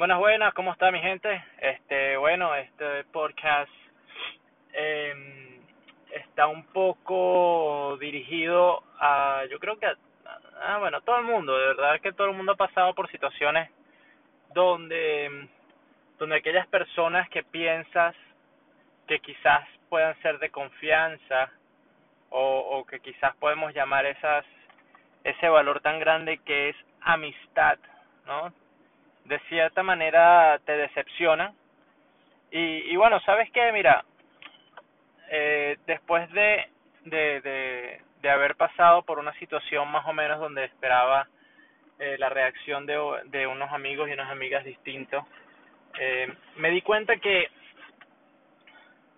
Buenas, buenas, ¿cómo está mi gente? Este, bueno, este podcast eh, está un poco dirigido a, yo creo que a, a, bueno, todo el mundo, de verdad que todo el mundo ha pasado por situaciones donde, donde aquellas personas que piensas que quizás puedan ser de confianza o, o que quizás podemos llamar esas, ese valor tan grande que es amistad, ¿no? De cierta manera te decepciona. Y, y bueno, ¿sabes qué? Mira, eh, después de, de, de, de, haber pasado por una situación más o menos donde esperaba eh, la reacción de, de unos amigos y unas amigas distintos, eh, me di cuenta que,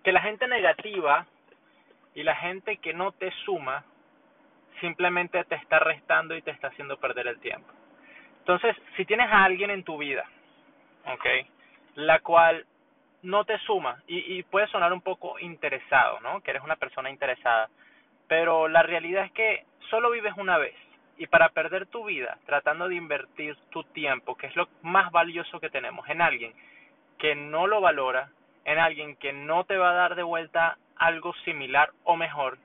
que la gente negativa y la gente que no te suma simplemente te está restando y te está haciendo perder el tiempo. Entonces, si tienes a alguien en tu vida, ¿ok? La cual no te suma y, y puede sonar un poco interesado, ¿no? Que eres una persona interesada, pero la realidad es que solo vives una vez y para perder tu vida tratando de invertir tu tiempo, que es lo más valioso que tenemos, en alguien que no lo valora, en alguien que no te va a dar de vuelta algo similar o mejor,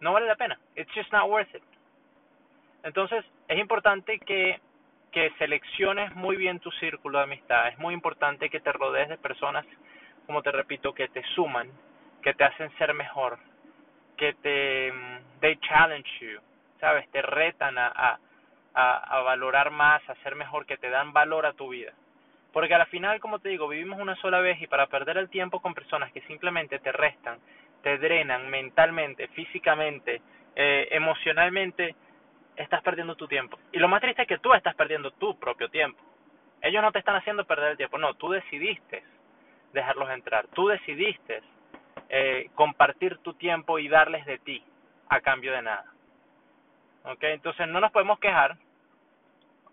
no vale la pena. It's just not worth it. Entonces, es importante que, que selecciones muy bien tu círculo de amistad. Es muy importante que te rodees de personas, como te repito, que te suman, que te hacen ser mejor, que te they challenge you, ¿sabes? Te retan a, a, a, a valorar más, a ser mejor, que te dan valor a tu vida. Porque al final, como te digo, vivimos una sola vez y para perder el tiempo con personas que simplemente te restan, te drenan mentalmente, físicamente, eh, emocionalmente, estás perdiendo tu tiempo. Y lo más triste es que tú estás perdiendo tu propio tiempo. Ellos no te están haciendo perder el tiempo, no, tú decidiste dejarlos entrar, tú decidiste eh, compartir tu tiempo y darles de ti a cambio de nada. ¿Ok? Entonces no nos podemos quejar.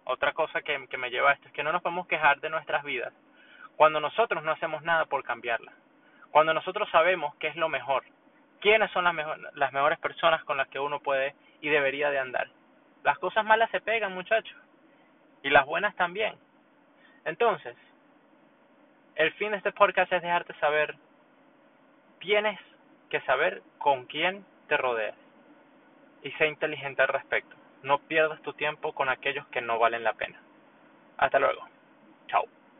Otra cosa que, que me lleva a esto es que no nos podemos quejar de nuestras vidas cuando nosotros no hacemos nada por cambiarla. Cuando nosotros sabemos qué es lo mejor, quiénes son las, mejor, las mejores personas con las que uno puede y debería de andar. Las cosas malas se pegan, muchachos. Y las buenas también. Entonces, el fin de este podcast es dejarte saber, tienes que saber con quién te rodeas. Y sé inteligente al respecto. No pierdas tu tiempo con aquellos que no valen la pena. Hasta luego. Chao.